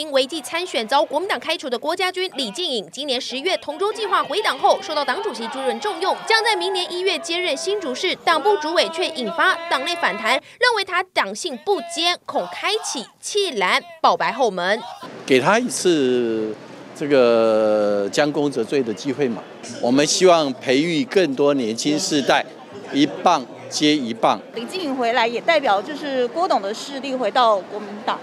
名违纪参选遭国民党开除的郭家军、李静颖，今年十月同舟计划回党后，受到党主席朱润重用，将在明年一月接任新竹市党部主委，却引发党内反弹，认为他党性不坚，恐开启弃蓝保白后门。给他一次这个将功折罪的机会嘛？我们希望培育更多年轻世代，一棒接一棒。李静颖回来也代表就是郭董的势力回到国民党。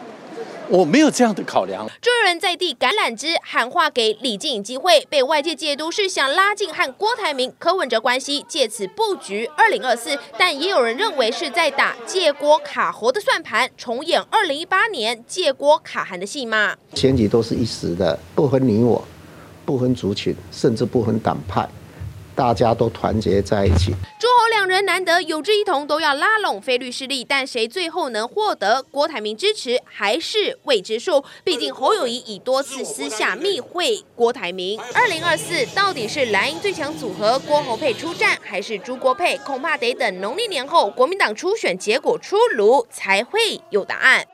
我没有这样的考量。朱人在地橄榄枝喊话给李静颖机会，被外界解读是想拉近和郭台铭、柯文哲关系，借此布局二零二四。但也有人认为是在打借郭卡侯的算盘，重演二零一八年借郭卡韩的戏码。选举都是一时的，不分你我，不分族群，甚至不分党派。大家都团结在一起。朱侯两人难得有志一同，都要拉拢非绿势力，但谁最后能获得郭台铭支持，还是未知数。毕竟侯友谊已多次私下密会郭台铭。二零二四到底是蓝营最强组合郭侯配出战，还是朱郭配？恐怕得等农历年后国民党初选结果出炉才会有答案。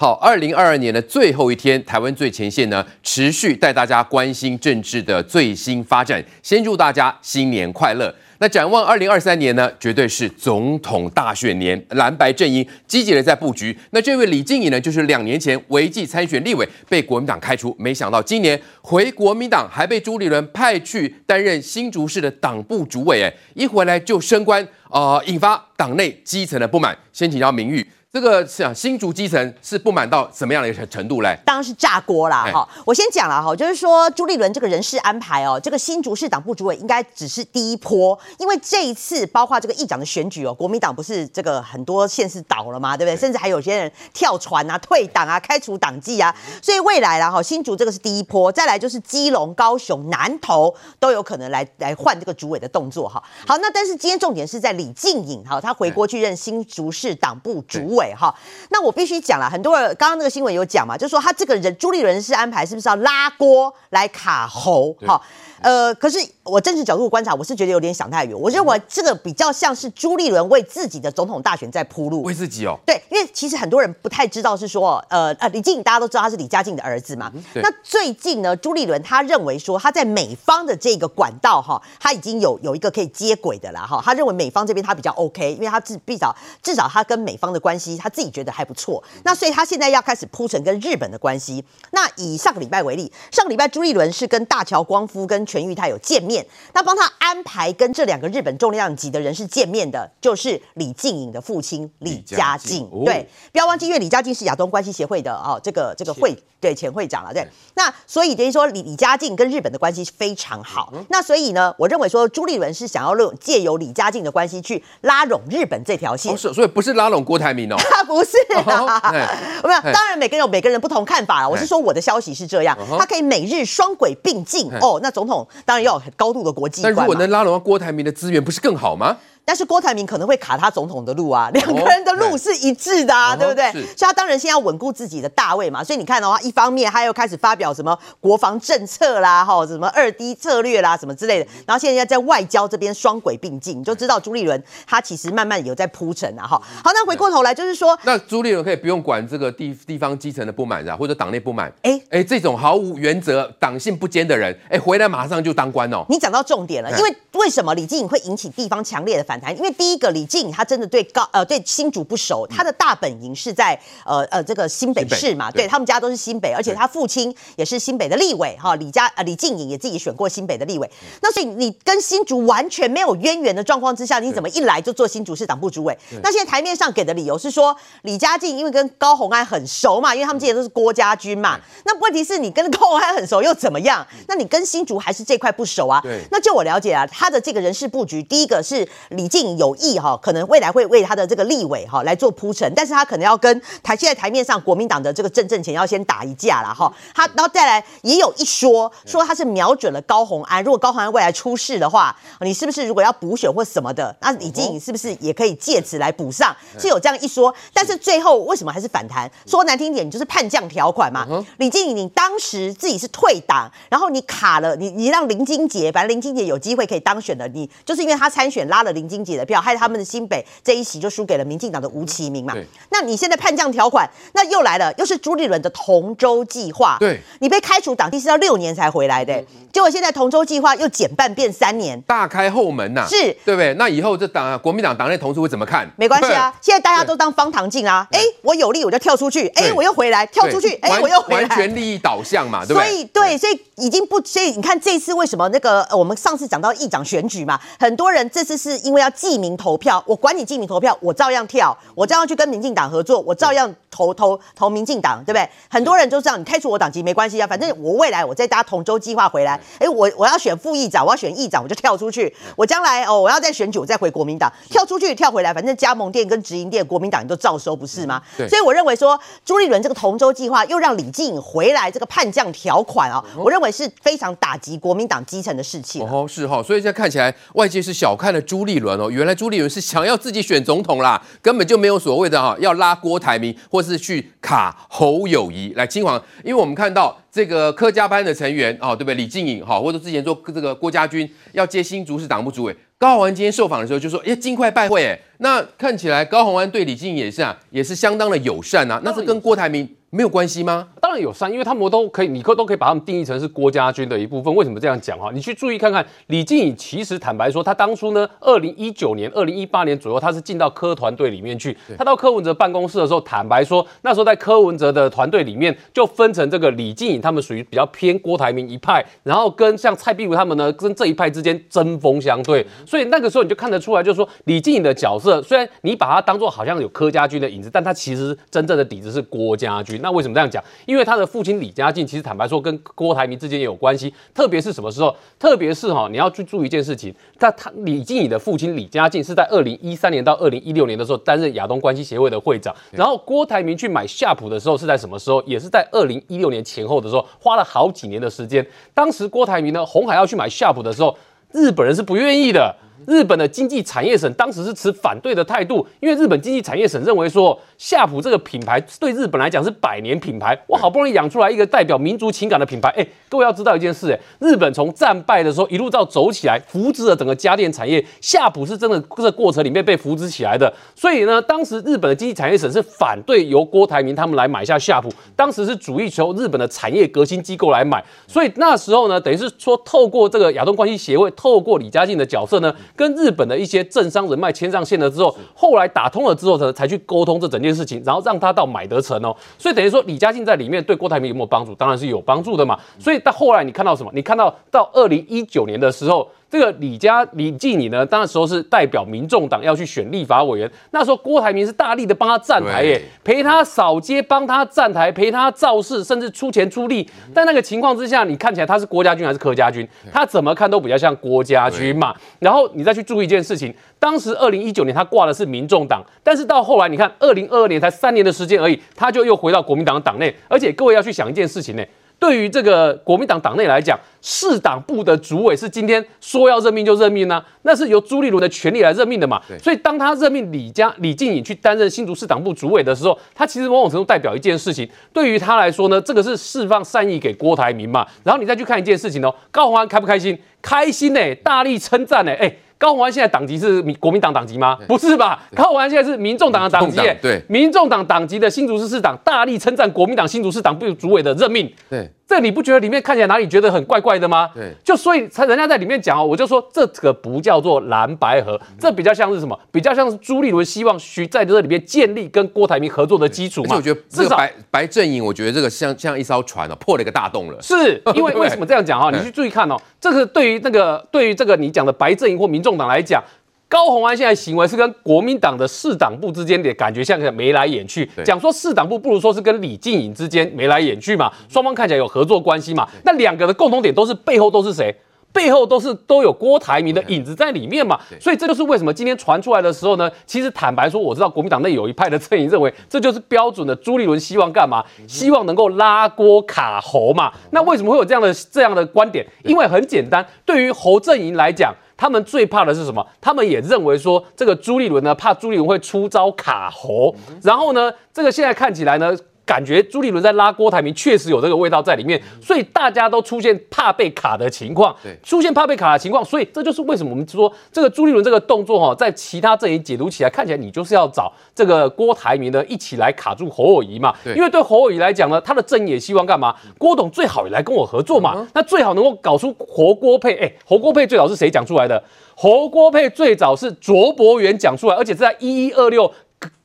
好，二零二二年的最后一天，台湾最前线呢，持续带大家关心政治的最新发展。先祝大家新年快乐。那展望二零二三年呢，绝对是总统大选年，蓝白阵营积极的在布局。那这位李静颖呢，就是两年前违纪参选立委，被国民党开除，没想到今年回国民党，还被朱立伦派去担任新竹市的党部主委，哎，一回来就升官，啊、呃，引发党内基层的不满。先请教明玉。这个是啊，新竹基层是不满到什么样的一个程度嘞？当然是炸锅啦！哈，我先讲了哈，就是说朱立伦这个人事安排哦，这个新竹市党部主委应该只是第一波，因为这一次包括这个议长的选举哦，国民党不是这个很多县市倒了嘛，对不对？甚至还有些人跳船啊、退党啊、开除党籍啊，所以未来啦哈，新竹这个是第一波，再来就是基隆、高雄、南投都有可能来来换这个主委的动作哈。好，那但是今天重点是在李静颖哈，他回国去任新竹市党部主委。哈，那我必须讲了，很多人刚刚那个新闻有讲嘛，就是说他这个人朱立伦是安排是不是要拉锅来卡喉？哈。呃，可是我政治角度观察，我是觉得有点想太远。我认为这个比较像是朱立伦为自己的总统大选在铺路。为自己哦。对，因为其实很多人不太知道是说，呃呃，李静大家都知道他是李家静的儿子嘛。嗯、那最近呢，朱立伦他认为说他在美方的这个管道哈，他已经有有一个可以接轨的了哈。他认为美方这边他比较 OK，因为他至至少至少他跟美方的关系他自己觉得还不错。那所以他现在要开始铺成跟日本的关系。那以上个礼拜为例，上个礼拜朱立伦是跟大桥光夫跟全玉泰有见面，那帮他安排跟这两个日本重量级的人士见面的，就是李静颖的父亲李家静。对，不要忘记，因为李家静是亚东关系协会的哦，这个这个会对前会长了。对，那所以等于说李李家静跟日本的关系非常好。那所以呢，我认为说朱立伦是想要借由李家静的关系去拉拢日本这条线。所以不是拉拢郭台铭哦，他不是的，没有。当然每个人有每个人不同看法了。我是说我的消息是这样，他可以每日双轨并进哦。那总统当然。要有很高度的国际观，但如果能拉拢到郭台铭的资源，不是更好吗？但是郭台铭可能会卡他总统的路啊，两个人的路是一致的啊，哦、对不对？所以他当然先要稳固自己的大位嘛。所以你看的话，一方面他又开始发表什么国防政策啦，哈，什么二 D 策略啦，什么之类的。然后现在在外交这边双轨并进，你就知道朱立伦他其实慢慢有在铺陈啊，哈。好，那回过头来就是说，那朱立伦可以不用管这个地地方基层的不满啊，或者党内不满。哎哎、这种毫无原则、党性不坚的人，哎、欸，回来马上就当官哦。你讲到重点了，因为为什么李静颖会引起地方强烈的反弹？因为第一个。李静颖他真的对高呃对新竹不熟，他的大本营是在呃呃这个新北市嘛，对，对他们家都是新北，而且他父亲也是新北的立委哈，李家呃李静颖也自己选过新北的立委，那所以你跟新竹完全没有渊源的状况之下，你怎么一来就做新竹市党部主委？那现在台面上给的理由是说李家静因为跟高虹安很熟嘛，因为他们之前都是郭家军嘛，那问题是你跟高虹安很熟又怎么样？那你跟新竹还是这块不熟啊？对，那就我了解啊，他的这个人事布局，第一个是李静有意哈。可能未来会为他的这个立委哈来做铺陈，但是他可能要跟台现在台面上国民党的这个郑正前要先打一架了哈。他然后再来也有一说说他是瞄准了高虹安，如果高虹安未来出事的话，你是不是如果要补选或什么的，那李静颖是不是也可以借此来补上？是有这样一说，但是最后为什么还是反弹？说难听点，你就是叛将条款嘛。李静颖你当时自己是退党，然后你卡了，你你让林金杰，反正林金杰有机会可以当选的，你就是因为他参选拉了林金。经济的票，害他们的新北这一席就输给了民进党的吴琪铭嘛。对。那你现在叛将条款，那又来了，又是朱立伦的同舟计划。对，你被开除党籍是要六年才回来的，嗯、结果现在同舟计划又减半变三年，大开后门呐、啊，是。对不对？那以后这党国民党党内同事会怎么看？没关系啊，现在大家都当方唐镜啊，哎，我有利我就跳出去，哎，我又回来，跳出去，哎，我又回来，完全利益导向嘛，对不对？所以对，所以已经不，所以你看这次为什么那个我们上次讲到议长选举嘛，很多人这次是因为要记名投票，我管你记名投票，我照样跳，我照样去跟民进党合作，我照样投投投民进党，对不对？很多人就这样，你开除我党籍没关系啊，反正我未来我再搭同舟计划回来，哎，我我要选副议长，我要选议长，我就跳出去，我将来哦，我要再选举，我再回国民党，跳出去跳回来，反正加盟店跟直营店，国民党你都照收，不是吗？对，所以我认为说朱立伦这个同舟计划又让李进回来，这个叛将条款啊、哦，我认为是非常打击国民党基层的士气。哦，是哈，所以现在看起来外界是小看了朱立伦原来朱立伦是想要自己选总统啦，根本就没有所谓的哈要拉郭台铭或是去卡侯友宜来金黄，因为我们看到这个柯家班的成员哦，对不对？李静颖哈，或者之前做这个郭家军要接新竹市党部主委，高虹安今天受访的时候就说，哎，尽快拜会，哎，那看起来高虹安对李静颖也是啊，也是相当的友善啊，那是跟郭台铭。没有关系吗？当然有善，因为他们都可以，你可都可以把他们定义成是郭家军的一部分。为什么这样讲哈？你去注意看看，李静颖其实坦白说，他当初呢，二零一九年、二零一八年左右，他是进到科团队里面去。他到柯文哲办公室的时候，坦白说，那时候在柯文哲的团队里面，就分成这个李静颖他们属于比较偏郭台铭一派，然后跟像蔡壁如他们呢，跟这一派之间针锋相对。所以那个时候你就看得出来，就是说李静颖的角色，虽然你把他当做好像有柯家军的影子，但他其实真正的底子是郭家军。那为什么这样讲？因为他的父亲李家进，其实坦白说跟郭台铭之间也有关系。特别是什么时候？特别是哈，你要去注意一件事情。他他李进颖的父亲李家进是在二零一三年到二零一六年的时候担任亚东关系协会的会长。然后郭台铭去买夏普的时候是在什么时候？也是在二零一六年前后的时候，花了好几年的时间。当时郭台铭呢，红海要去买夏普的时候，日本人是不愿意的。日本的经济产业省当时是持反对的态度，因为日本经济产业省认为说，夏普这个品牌对日本来讲是百年品牌，我好不容易养出来一个代表民族情感的品牌，哎，各位要知道一件事，哎，日本从战败的时候一路到走起来，扶植了整个家电产业，夏普是真的这个过程里面被扶植起来的，所以呢，当时日本的经济产业省是反对由郭台铭他们来买下夏普，当时是主意求日本的产业革新机构来买，所以那时候呢，等于是说透过这个亚东关系协会，透过李家进的角色呢。跟日本的一些政商人脉牵上线了之后，后来打通了之后才，才去沟通这整件事情，然后让他到买得成哦。所以等于说，李家进在里面对郭台铭有没有帮助？当然是有帮助的嘛。所以到后来你看到什么？你看到到二零一九年的时候。这个李家李继你呢，当时候是代表民众党要去选立法委员，那时候郭台铭是大力的帮他站台耶，陪他扫街，帮他站台，陪他造势，甚至出钱出力。但那个情况之下，你看起来他是郭家军还是柯家军？他怎么看都比较像郭家军嘛。然后你再去注意一件事情，当时二零一九年他挂的是民众党，但是到后来你看二零二二年才三年的时间而已，他就又回到国民党的党内。而且各位要去想一件事情呢。对于这个国民党党内来讲，市党部的主委是今天说要任命就任命呢、啊，那是由朱立伦的权力来任命的嘛。所以当他任命李家李进颖去担任新竹市党部主委的时候，他其实某种程度代表一件事情，对于他来说呢，这个是释放善意给郭台铭嘛。然后你再去看一件事情哦，高虹安开不开心？开心呢，大力称赞呢，哎。高鸿安现在党籍是民国民党党籍吗？不是吧？高鸿安现在是民众党的党籍，对，民众党党籍的新竹市市长大力称赞国民党新竹市党部主委的任命，对，这你不觉得里面看起来哪里觉得很怪怪的吗？对，就所以才人家在里面讲哦，我就说这个不叫做蓝白合，这比较像是什么？比较像是朱立伦希望徐在这里面建立跟郭台铭合作的基础嘛。我觉得至少白白阵营，我觉得这个像像一艘船哦，破了一个大洞了。是因为为什么这样讲哈？你去注意看哦，这个对于那个对于这个你讲的白阵营或民众。共党来讲，高鸿安现在行为是跟国民党的市党部之间的感觉像个眉来眼去。讲说市党部不如说是跟李静颖之间眉来眼去嘛，双方看起来有合作关系嘛。那两个的共同点都是背后都是谁？背后都是都有郭台铭的影子在里面嘛。所以这就是为什么今天传出来的时候呢，其实坦白说，我知道国民党内有一派的阵营认为，这就是标准的朱立伦希望干嘛？希望能够拉郭卡侯嘛。那为什么会有这样的这样的观点？因为很简单，对于侯阵营来讲。他们最怕的是什么？他们也认为说，这个朱立伦呢，怕朱立伦会出招卡喉。然后呢，这个现在看起来呢，感觉朱立伦在拉郭台铭，确实有这个味道在里面，所以大家都出现怕被卡的情况，对，出现怕被卡的情况，所以这就是为什么我们说这个朱立伦这个动作哈，在其他阵营解读起来看起来，你就是要找这个郭台铭呢一起来卡住侯友谊嘛，对，因为对侯友谊来讲呢，他的阵营也希望干嘛？郭董最好也来跟我合作嘛，嗯、那最好能够搞出侯郭配，哎，侯郭配最早是谁讲出来的？侯郭配最早是卓博元讲出来，而且是在一一二六。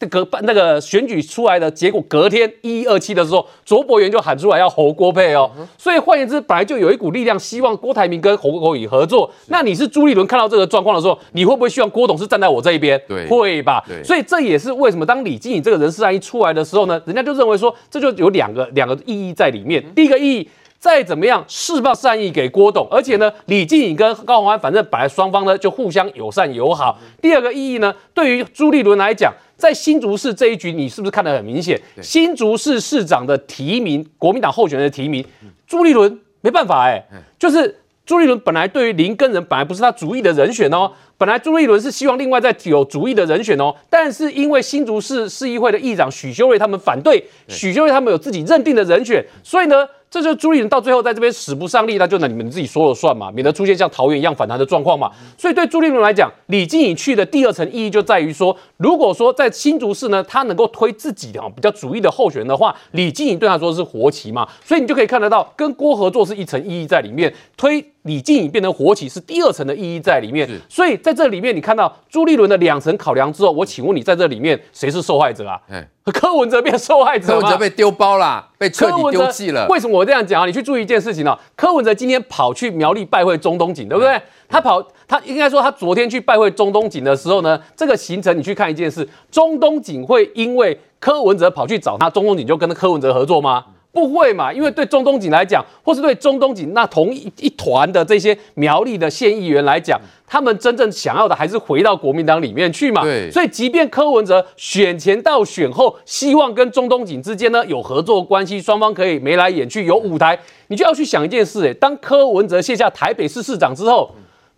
隔那个选举出来的结果，隔天一一二七的时候，卓博源就喊出来要侯郭配哦。所以换言之，本来就有一股力量希望郭台铭跟侯国宇合作。那你是朱立伦看到这个状况的时候，你会不会希望郭董是站在我这一边？对，会吧。对，所以这也是为什么当李经颖这个人事案一出来的时候呢，人家就认为说这就有两个两个意义在里面。第一个意义。再怎么样释放善意给郭董，而且呢，李静颖跟高虹安反正本来双方呢就互相友善友好。第二个意义呢，对于朱立伦来讲，在新竹市这一局，你是不是看得很明显？新竹市市长的提名，国民党候选人的提名，朱立伦没办法哎、欸，就是朱立伦本来对于林根人本来不是他主意的人选哦，本来朱立伦是希望另外再有主意的人选哦，但是因为新竹市市议会的议长许修睿他们反对，许修睿他们有自己认定的人选，所以呢。这就是朱立伦到最后在这边使不上力，那就那你们自己说了算嘛，免得出现像桃园一样反弹的状况嘛。所以对朱立伦来讲，李静颖去的第二层意义就在于说，如果说在新竹市呢，他能够推自己的比较主义的候选人的话，李静颖对他说是活棋嘛。所以你就可以看得到，跟郭合作是一层意义在里面，推李静颖变成活起是第二层的意义在里面。所以在这里面，你看到朱立伦的两层考量之后，我请问你，在这里面谁是受害者啊？柯文哲变受害者，柯文哲被丢包啦，被彻底丢弃了。为什么我这样讲啊？你去注意一件事情啊。柯文哲今天跑去苗栗拜会中东锦，对不对？他跑，他应该说他昨天去拜会中东锦的时候呢，这个行程你去看一件事，中东锦会因为柯文哲跑去找他，中东锦就跟柯文哲合作吗？不会嘛，因为对中东锦来讲，或是对中东锦那同一一团的这些苗栗的县议员来讲，他们真正想要的还是回到国民党里面去嘛。对，所以即便柯文哲选前到选后，希望跟中东锦之间呢有合作关系，双方可以眉来眼去有舞台，你就要去想一件事，诶，当柯文哲卸下台北市市长之后。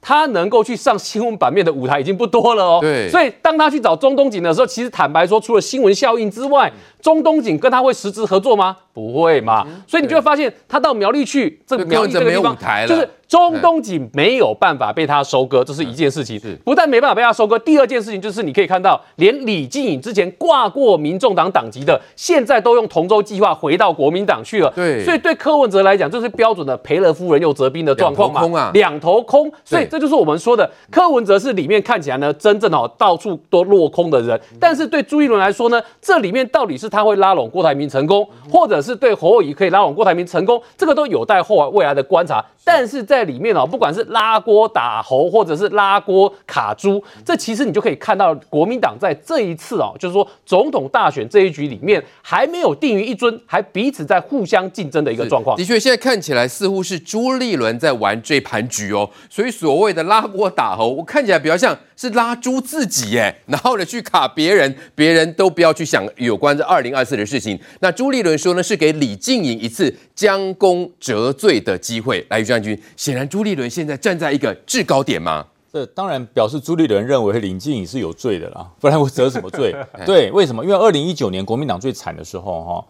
他能够去上新闻版面的舞台已经不多了哦。对，所以当他去找中东锦的时候，其实坦白说，除了新闻效应之外，钟东锦跟他会实质合作吗？不会嘛。所以你就会发现，他到苗栗去，这个苗栗这个地方，就是。中东锦没有办法被他收割，这是一件事情。不但没办法被他收割，第二件事情就是你可以看到，连李进颖之前挂过民众党党籍的，现在都用同舟计划回到国民党去了。对，所以对柯文哲来讲，这是标准的赔了夫人又折兵的状况嘛。两头空啊，两头空。所以这就是我们说的，柯文哲是里面看起来呢，真正哦到处都落空的人。但是对朱一伦来说呢，这里面到底是他会拉拢郭台铭成功，或者是对侯友宜可以拉拢郭台铭成功，这个都有待后来未来的观察。但是在里面哦，不管是拉锅打猴，或者是拉锅卡猪，这其实你就可以看到国民党在这一次哦，就是说总统大选这一局里面还没有定于一尊，还彼此在互相竞争的一个状况。的确，现在看起来似乎是朱立伦在玩这盘局哦。所以所谓的拉锅打猴，我看起来比较像是拉猪自己耶，然后呢去卡别人，别人都不要去想有关这二零二四的事情。那朱立伦说呢，是给李静颖一次将功折罪的机会。来，于将军，显然朱立伦现在站在一个制高点吗？这当然表示朱立伦认为林静颖是有罪的啦，不然我折什么罪？对，为什么？因为二零一九年国民党最惨的时候，哈，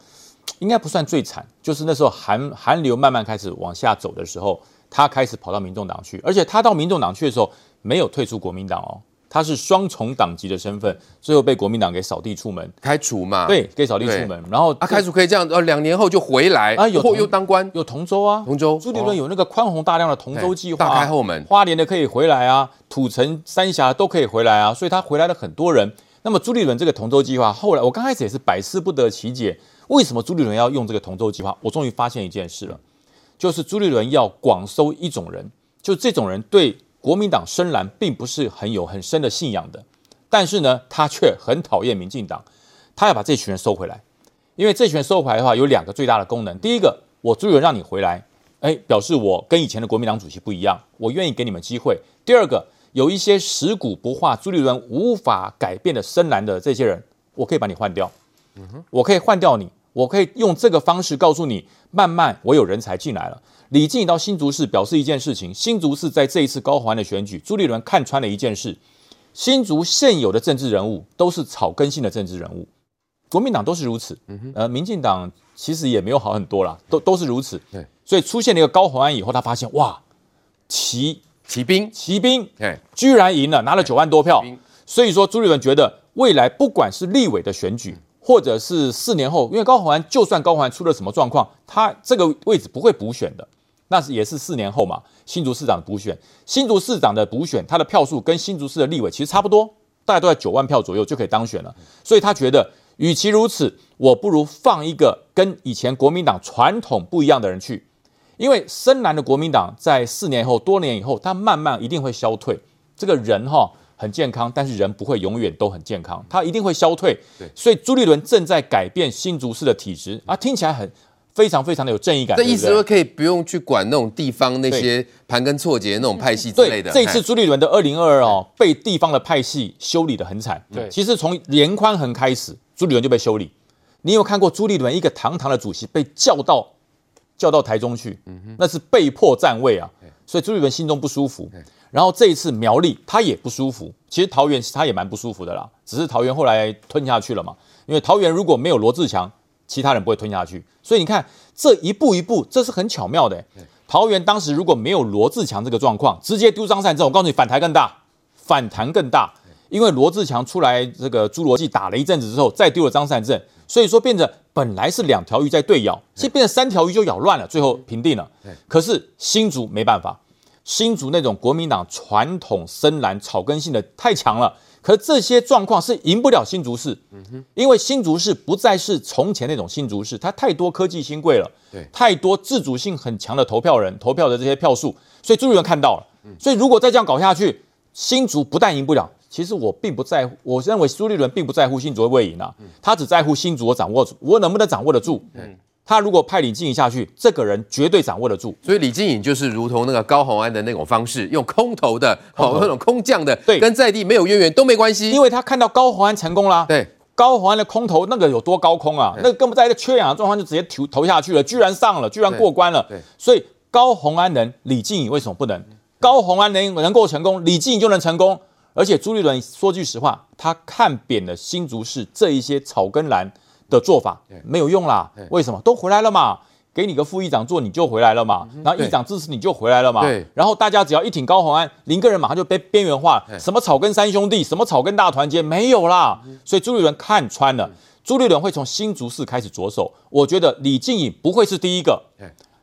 应该不算最惨，就是那时候韩韩流慢慢开始往下走的时候，他开始跑到民众党去，而且他到民众党去的时候，没有退出国民党哦。他是双重党籍的身份，最后被国民党给扫地出门，开除嘛？对，给扫地出门。然后啊，开除可以这样，呃，两年后就回来啊，有又当官，有同舟啊，同舟。朱立伦有那个宽宏大量的同舟计划，大开后门，花莲的可以回来啊，土城、三峡都可以回来啊，所以他回来了很多人。那么朱立伦这个同舟计划，后来我刚开始也是百思不得其解，为什么朱立伦要用这个同舟计划？我终于发现一件事了，就是朱立伦要广收一种人，就这种人对国民党深蓝并不是很有很深的信仰的。但是呢，他却很讨厌民进党，他要把这群人收回来，因为这群人收回来的话，有两个最大的功能。第一个，我朱立伦让你回来，哎，表示我跟以前的国民党主席不一样，我愿意给你们机会。第二个，有一些食古不化、朱立伦无法改变的深蓝的这些人，我可以把你换掉，嗯哼，我可以换掉你，我可以用这个方式告诉你，慢慢我有人才进来了。李进到新竹市表示一件事情，新竹市在这一次高虹安的选举，朱立伦看穿了一件事。新竹现有的政治人物都是草根性的政治人物，国民党都是如此，呃，民进党其实也没有好很多啦，都都是如此。对，所以出现了一个高虹安以后，他发现哇，骑骑兵骑兵哎，居然赢了，拿了九万多票。所以说，朱立伦觉得未来不管是立委的选举，或者是四年后，因为高虹安就算高虹安出了什么状况，他这个位置不会补选的，那是也是四年后嘛。新竹市长补选，新竹市长的补选，他的票数跟新竹市的立委其实差不多，大概都在九万票左右就可以当选了。所以他觉得，与其如此，我不如放一个跟以前国民党传统不一样的人去，因为深蓝的国民党在四年后、多年以后，他慢慢一定会消退。这个人哈。很健康，但是人不会永远都很健康，他一定会消退。对，所以朱立伦正在改变新竹市的体质啊，听起来很非常非常的有正义感。这意思说可以不用去管那种地方那些盘根错节那种派系之类的。对，这一次朱立伦的二零二二哦，被地方的派系修理的很惨。对，其实从颜宽恒开始，朱立伦就被修理。你有看过朱立伦一个堂堂的主席被叫到叫到台中去？嗯，那是被迫站位啊。所以朱立伦心中不舒服。然后这一次苗栗他也不舒服，其实桃园他也蛮不舒服的啦，只是桃园后来吞下去了嘛。因为桃园如果没有罗志强，其他人不会吞下去。所以你看这一步一步，这是很巧妙的。桃园当时如果没有罗志强这个状况，直接丢张善政，我告诉你反弹更大，反弹更大。因为罗志强出来这个侏罗纪打了一阵子之后，再丢了张善政，所以说变成本来是两条鱼在对咬，现在变成三条鱼就咬乱了，最后平定了。可是新竹没办法。新竹那种国民党传统深蓝草根性的太强了，可是这些状况是赢不了新竹市，因为新竹市不再是从前那种新竹市，它太多科技新贵了，对，太多自主性很强的投票人投票的这些票数，所以朱立伦看到了，所以如果再这样搞下去，新竹不但赢不了，其实我并不在乎，我认为朱立伦并不在乎新竹会不会赢啊，他只在乎新竹我掌握住，我能不能掌握得住。他如果派李静颖下去，这个人绝对掌握得住。所以李静颖就是如同那个高虹安的那种方式，用空投的，好那种空降的，对，跟在地没有渊源都没关系，因为他看到高虹安成功了。对，高虹安的空投那个有多高空啊？那个根本在一个缺氧的状况就直接投投下去了，居然上了，居然过关了。对，所以高虹安能，李静颖为什么不能？高虹安能能够成功，李静颖就能成功。而且朱立伦说句实话，他看扁了新竹市这一些草根蓝。的做法没有用啦，为什么？都回来了嘛，给你个副议长做你就回来了嘛，然后议长支持你就回来了嘛，然后大家只要一挺高鸿安，林个人马上就被边缘化，什么草根三兄弟，什么草根大团结没有啦，所以朱立伦看穿了，朱立伦会从新竹市开始着手，我觉得李静颖不会是第一个，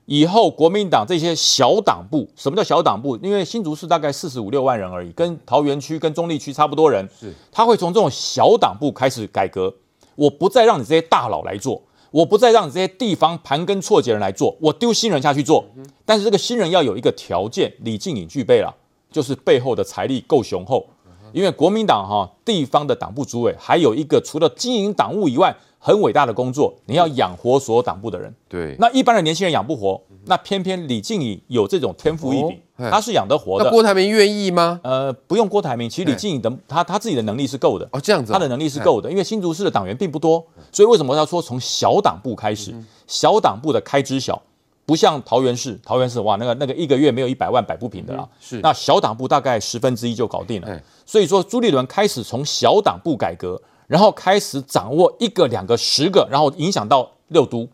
以后国民党这些小党部，什么叫小党部？因为新竹市大概四十五六万人而已，跟桃园区跟中立区差不多人，他会从这种小党部开始改革。我不再让你这些大佬来做，我不再让你这些地方盘根错节人来做，我丢新人下去做。但是这个新人要有一个条件，李静颖具备了，就是背后的财力够雄厚。因为国民党哈地方的党部主委还有一个除了经营党务以外很伟大的工作，你要养活所有党部的人。对，那一般的年轻人养不活，那偏偏李静怡有这种天赋异禀。他是养得活的。那郭台铭愿意吗？呃，不用郭台铭，其实李静怡的他他自己的能力是够的。哦，这样子，他的能力是够的，因为新竹市的党员并不多，所以为什么要说从小党部开始？小党部的开支小，不像桃园市，桃园市哇，那个那个一个月没有一百万摆不平的啦。是，那小党部大概十分之一就搞定了。所以说朱立伦开始从小党部改革，然后开始掌握一个、两个、十个，然后影响到六都。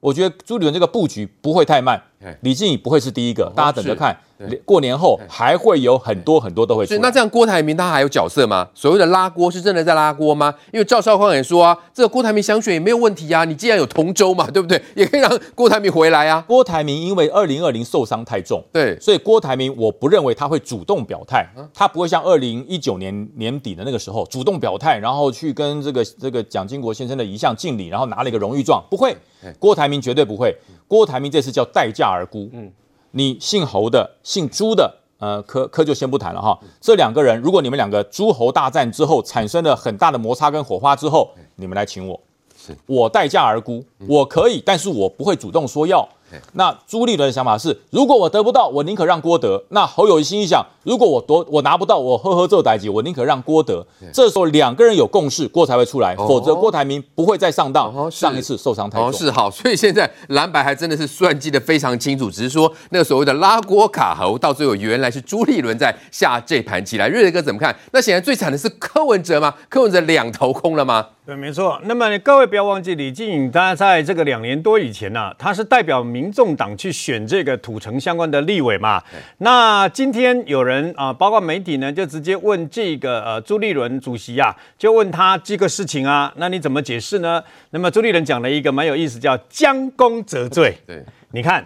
我觉得朱立伦这个布局不会太慢，李静颖不会是第一个，大家等着看。过年后还会有很多很多都会出来。那这样郭台铭他还有角色吗？所谓的拉锅是真的在拉锅吗？因为赵少康也说啊，这个郭台铭想选也没有问题啊。你既然有同舟嘛，对不对？也可以让郭台铭回来啊。郭台铭因为二零二零受伤太重，对，所以郭台铭我不认为他会主动表态，他不会像二零一九年年底的那个时候主动表态，然后去跟这个这个蒋经国先生的遗像敬礼，然后拿了一个荣誉状，不会。郭台铭绝对不会。郭台铭这次叫待价而沽。嗯。你姓侯的，姓朱的，呃，科科就先不谈了哈。这两个人，如果你们两个诸侯大战之后产生了很大的摩擦跟火花之后，你们来请我，是我待价而沽，我可以，但是我不会主动说要。那朱立伦的想法是，如果我得不到，我宁可让郭德。那侯友谊心里想，如果我夺我拿不到，我呵呵做代志，我宁可让郭德。这时候两个人有共识，郭才会出来，否则郭台铭不会再上当。上一次受伤太重。哦，是好，所以现在蓝白还真的是算计的非常清楚，只是说那个所谓的拉郭卡侯，到最后原来是朱立伦在下这盘棋来。瑞德哥怎么看？那显然最惨的是柯文哲吗？柯文哲两头空了吗？对，没错。那么各位不要忘记，李进颖他在这个两年多以前呢、啊，他是代表民众党去选这个土城相关的立委嘛。那今天有人啊，包括媒体呢，就直接问这个呃朱立伦主席啊，就问他这个事情啊，那你怎么解释呢？那么朱立伦讲了一个蛮有意思，叫将功折罪。对，你看，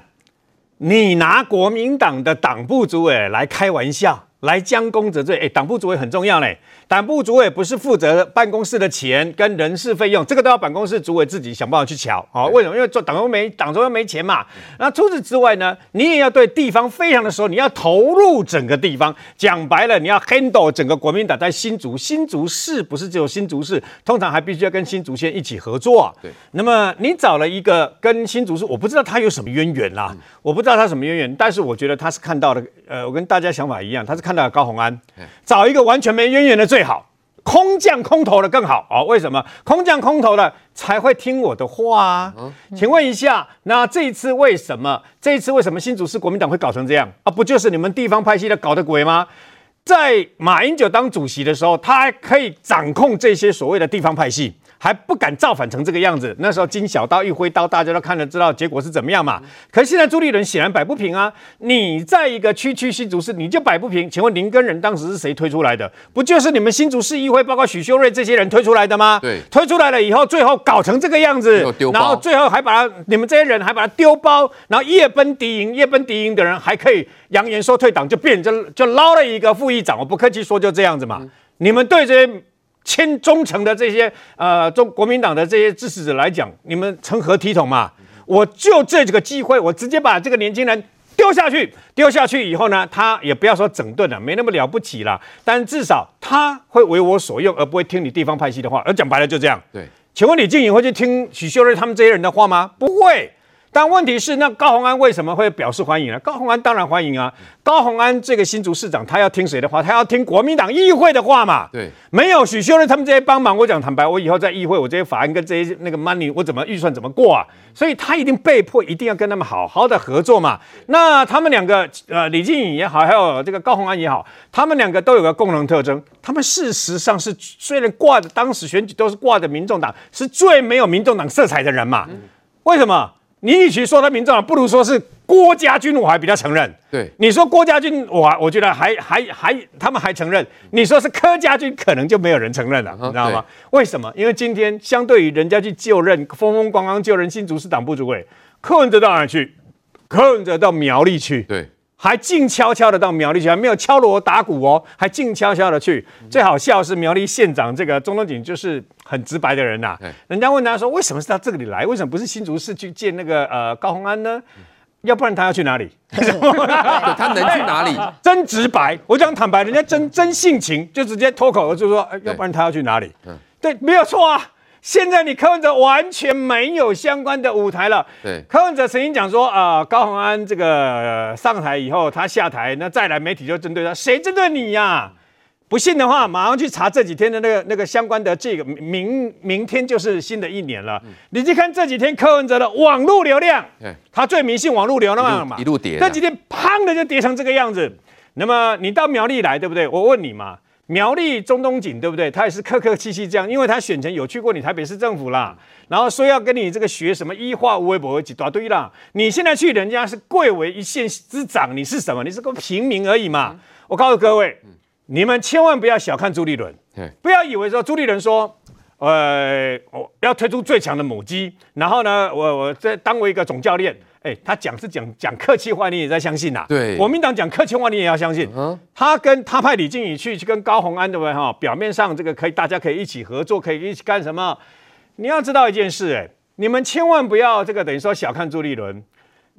你拿国民党的党部主委来开玩笑，来将功折罪，哎，党部主委很重要嘞。党部主委不是负责办公室的钱跟人事费用，这个都要办公室主委自己想办法去乔。好，为什么？因为做党中没党中央没钱嘛。那除此之外呢，你也要对地方非常的熟，你要投入整个地方。讲白了，你要 handle 整个国民党在新竹，新竹市不是只有新竹市，通常还必须要跟新竹县一起合作啊。对。那么你找了一个跟新竹市，我不知道他有什么渊源啦，嗯、我不知道他什么渊源，但是我觉得他是看到了，呃，我跟大家想法一样，他是看到了高虹安，找一个完全没渊源的最好。空降空投的更好哦？为什么空降空投的才会听我的话啊？请问一下，那这一次为什么？这一次为什么新竹市国民党会搞成这样啊？不就是你们地方派系的搞的鬼吗？在马英九当主席的时候，他还可以掌控这些所谓的地方派系。还不敢造反成这个样子，那时候金小刀一挥刀，大家都看得知道结果是怎么样嘛。可是现在朱立伦显然摆不平啊！你在一个区区新竹市，你就摆不平？请问林根仁当时是谁推出来的？不就是你们新竹市议会，包括许修睿这些人推出来的吗？对，推出来了以后，最后搞成这个样子，然后最后还把他，你们这些人还把他丢包，然后夜奔敌营，夜奔敌营的人还可以扬言说退党，就变成就捞了一个副议长。我不客气说，就这样子嘛。你们对这些。签忠诚的这些呃中国民党的这些支持者来讲，你们成何体统嘛？我就这几个机会，我直接把这个年轻人丢下去，丢下去以后呢，他也不要说整顿了，没那么了不起了，但至少他会为我所用，而不会听你地方派系的话。而讲白了就这样。对，请问李进颖会去听许秀瑞他们这些人的话吗？不会。但问题是，那高虹安为什么会表示欢迎呢？高虹安当然欢迎啊！高虹安这个新竹市长，他要听谁的话？他要听国民党议会的话嘛？对，没有许秀任他们这些帮忙，我讲坦白，我以后在议会，我这些法案跟这些那个 money，我怎么预算怎么过啊？所以他一定被迫一定要跟他们好好的合作嘛。那他们两个，呃，李进颖也好，还有这个高虹安也好，他们两个都有个共同特征，他们事实上是虽然挂着当时选举都是挂着民众党，是最没有民众党色彩的人嘛？为什么？你与其说他民众党，不如说是郭家军，我还比较承认。对，你说郭家军，我我觉得还还还，他们还承认。你说是柯家军，可能就没有人承认了，你知道吗？为什么？因为今天相对于人家去就任，风风光光就任新竹市党部主委，柯文哲到哪去？柯文哲到苗栗去。对。还静悄悄的到苗栗去，还没有敲锣打鼓哦，还静悄悄的去。最好笑是苗栗县长这个钟东锦，就是很直白的人呐、啊。人家问他说，为什么是到这里来？为什么不是新竹市去见那个呃高鸿安呢？要不然他要去哪里？他能去哪里？真直白，我讲坦白，人家真真性情，就直接脱口而出说，要不然他要去哪里？对，没有错啊。现在你柯文哲完全没有相关的舞台了。对，柯文哲曾经讲说啊、呃，高虹安这个、呃、上台以后，他下台，那再来媒体就针对他，谁针对你呀、啊？不信的话，马上去查这几天的那个那个相关的这个明明天就是新的一年了。嗯、你去看这几天柯文哲的网络流量，对他最迷信网络流量嘛，一路跌，这几天砰的就跌成这个样子。那么你到苗栗来，对不对？我问你嘛。苗栗中东锦对不对？他也是客客气气这样，因为他选前有去过你台北市政府啦，然后说要跟你这个学什么医化无微博一大堆啦。你现在去人家是贵为一县之长，你是什么？你是个平民而已嘛。我告诉各位，你们千万不要小看朱立伦，不要以为说朱立伦说，呃，我要推出最强的母鸡，然后呢，我我再当为一个总教练。哎，他讲是讲讲客气话，你也在相信呐、啊？对，国民党讲客气话，你也要相信。嗯，他跟他派李进颖去去跟高鸿安，对不对？哈，表面上这个可以，大家可以一起合作，可以一起干什么？你要知道一件事，哎，你们千万不要这个等于说小看朱立伦。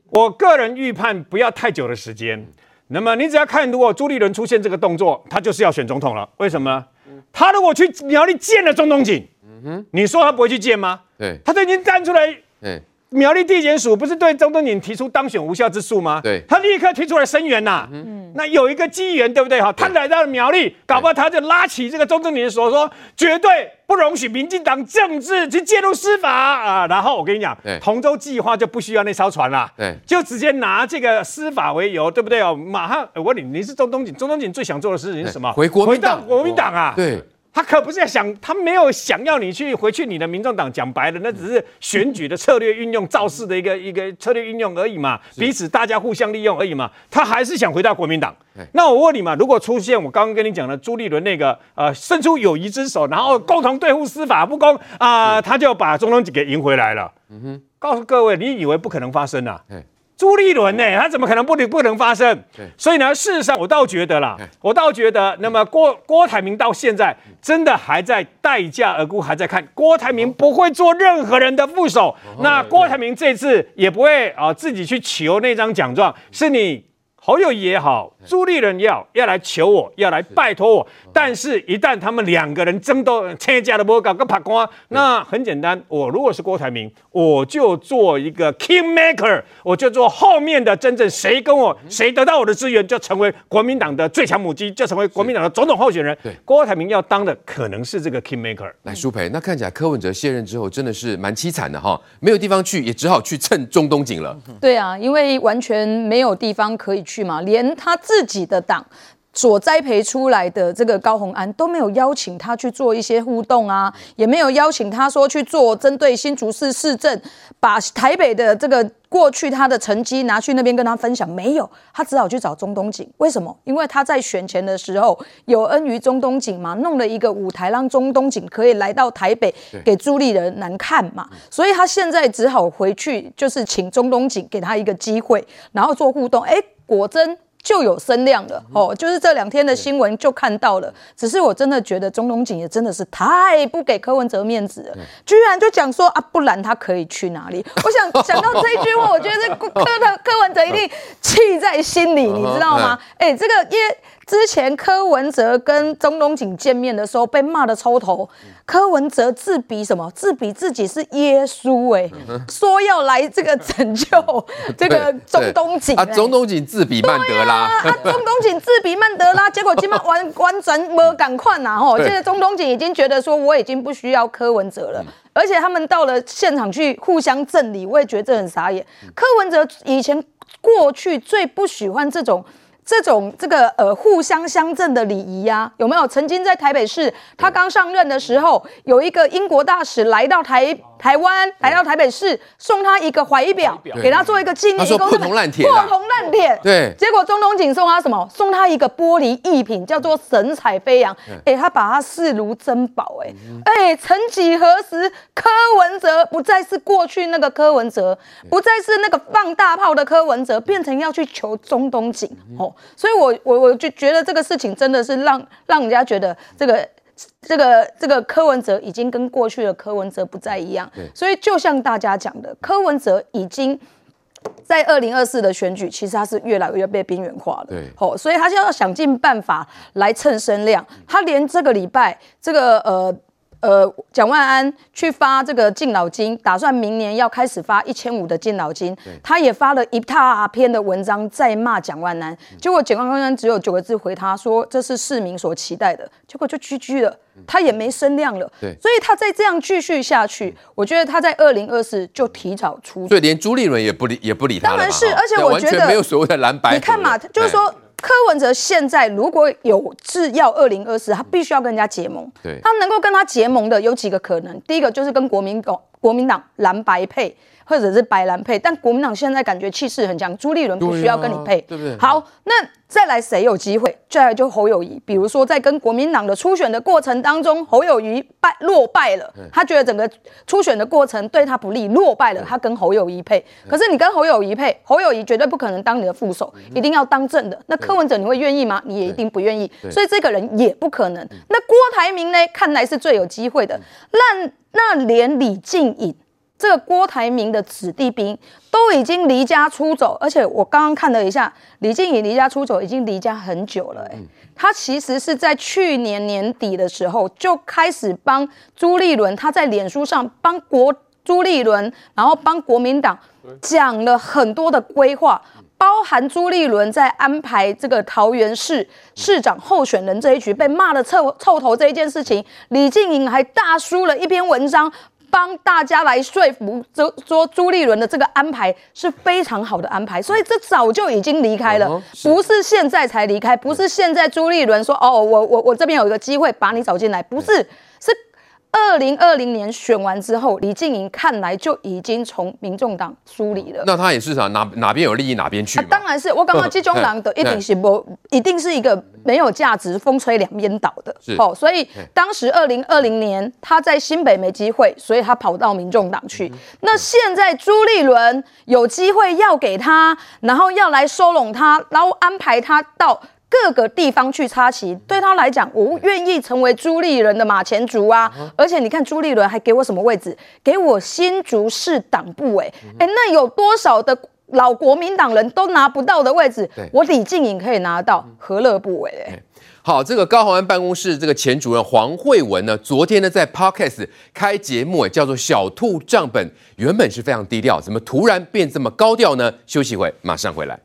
我个人预判不要太久的时间。那么你只要看，如果朱立伦出现这个动作，他就是要选总统了。为什么？他如果去苗栗见了中东锦，嗯哼，你说他不会去见吗？对，他都已经站出来。对。苗栗地检署不是对钟东锦提出当选无效之诉吗？对，他立刻提出来声援呐。嗯，那有一个机缘，对不对？哈，他来到了苗栗，搞不好他就拉起这个钟东锦的手，说绝对不容许民进党政治去介入司法啊。然后我跟你讲，同舟计划就不需要那艘船了，对，就直接拿这个司法为由，对不对哦？马上我问你，你是钟东锦，钟东锦最想做的事情是什么？回国回到国民党啊？对。他可不是想，他没有想要你去回去你的民众党，讲白了，那只是选举的策略运用、造势的一个一个策略运用而已嘛，彼此大家互相利用而已嘛。他还是想回到国民党。那我问你嘛，如果出现我刚刚跟你讲的朱立伦那个呃伸出友谊之手，然后共同对付司法不公啊、呃，他就把中东给赢回来了。嗯哼，告诉各位，你以为不可能发生啊？朱立伦呢、欸，他怎么可能不能不能发生？所以呢，事实上我倒觉得啦，我倒觉得，那么郭郭台铭到现在真的还在待价而沽，还在看郭台铭不会做任何人的副手。那郭台铭这次也不会啊自己去求那张奖状，是你。侯友宜也好，朱立伦要要来求我，要来拜托我，但是，一旦他们两个人争斗，车架都不搞个拍光，那很简单，我如果是郭台铭，我就做一个 king maker，我就做后面的真正谁跟我谁得到我的资源，就成为国民党的最强母鸡，就成为国民党的总统候选人。对，郭台铭要当的可能是这个 king maker。来，舒培，那看起来柯文哲卸任之后真的是蛮凄惨的哈，没有地方去，也只好去蹭中东锦了。对啊，因为完全没有地方可以去。嘛，连他自己的党所栽培出来的这个高虹安都没有邀请他去做一些互动啊，也没有邀请他说去做针对新竹市市政，把台北的这个过去他的成绩拿去那边跟他分享，没有，他只好去找中东锦。为什么？因为他在选前的时候有恩于中东锦嘛，弄了一个舞台让中东锦可以来到台北给朱立人难看嘛，所以他现在只好回去，就是请中东锦给他一个机会，然后做互动。哎。果真就有声量了哦，就是这两天的新闻就看到了。只是我真的觉得钟东锦也真的是太不给柯文哲面子了，居然就讲说啊，不然他可以去哪里？我想想到这一句话，我觉得这柯的柯文哲一定气在心里，你知道吗？哎，这个耶。之前柯文哲跟中东锦见面的时候被骂的抽头，柯文哲自比什么？自比自己是耶稣哎、欸，说要来这个拯救 这个中东锦、欸、啊，中东锦自比曼德拉啊，啊，中东锦自比曼德拉，结果今晚完 完全没赶快呐吼，现在中东锦已经觉得说我已经不需要柯文哲了，而且他们到了现场去互相赠礼，我也觉得这很傻眼。柯文哲以前过去最不喜欢这种。这种这个呃互相相赠的礼仪呀，有没有？曾经在台北市，他刚上任的时候，有一个英国大使来到台台湾，来到台北市，送他一个怀表，给他做一个纪念。他说破铜烂铁，破铜烂铁。对。结果中东锦送他什么？送他一个玻璃艺品，叫做神采飞扬。哎，他把它视如珍宝。哎，哎，曾几何时，柯文哲不再是过去那个柯文哲，不再是那个放大炮的柯文哲，变成要去求中东锦哦。所以我，我我我就觉得这个事情真的是让让人家觉得这个这个这个柯文哲已经跟过去的柯文哲不再一样。所以就像大家讲的，柯文哲已经在二零二四的选举，其实他是越来越被边缘化了。对，好，所以他就要想尽办法来蹭声量。他连这个礼拜这个呃。呃，蒋万安去发这个敬老金，打算明年要开始发一千五的敬老金。他也发了一大篇的文章在骂蒋万安，结果蒋万安只有九个字回他说：“这是市民所期待的。”结果就 GG 了，他也没声量了。对，所以他再这样继续下去，我觉得他在二零二四就提早出。所以连朱立伦也不理也不理他。当然是，而且我觉得没有所谓的蓝白。你看嘛，就是说。柯文哲现在如果有制药二零二四，他必须要跟人家结盟。对，他能够跟他结盟的有几个可能，第一个就是跟国民党国民党蓝白配。或者是白蓝配，但国民党现在感觉气势很强，朱立伦不需要跟你配，对不对？好，那再来谁有机会？再来就侯友谊，比如说在跟国民党的初选的过程当中，侯友谊败落败了，他觉得整个初选的过程对他不利，落败了，他跟侯友谊配。可是你跟侯友谊配，侯友谊绝对不可能当你的副手，一定要当正的。那柯文哲你会愿意吗？你也一定不愿意，所以这个人也不可能。那郭台铭呢？看来是最有机会的。那那连李静颖。这个郭台铭的子弟兵都已经离家出走，而且我刚刚看了一下，李静怡离家出走已经离家很久了。哎，他其实是在去年年底的时候就开始帮朱立伦，他在脸书上帮国朱立伦，然后帮国民党讲了很多的规划，包含朱立伦在安排这个桃园市市长候选人这一局被骂的臭臭头这一件事情，李静颖还大书了一篇文章。帮大家来说服，说说朱立伦的这个安排是非常好的安排，所以这早就已经离开了，哦、不是现在才离开，不是现在朱立伦说哦，我我我这边有一个机会把你找进来，不，是。二零二零年选完之后，李静莹看来就已经从民众党疏离了。那他也是啥？哪哪边有利益哪边去、啊？当然是我刚刚集中党的一定是不，一定是一个没有价值、风吹两边倒的。哦，所以当时二零二零年他在新北没机会，所以他跑到民众党去。嗯、那现在朱立伦有机会要给他，然后要来收拢他，然后安排他到。各个地方去插旗，对他来讲，我愿意成为朱立伦的马前卒啊！而且你看，朱立伦还给我什么位置？给我新竹市党部、欸，哎、欸、那有多少的老国民党人都拿不到的位置，我李静颖可以拿到，何乐不为、欸？好，这个高虹安办公室这个前主任黄惠文呢，昨天呢在 Podcast 开节目，哎，叫做小兔账本，原本是非常低调，怎么突然变这么高调呢？休息会，马上回来。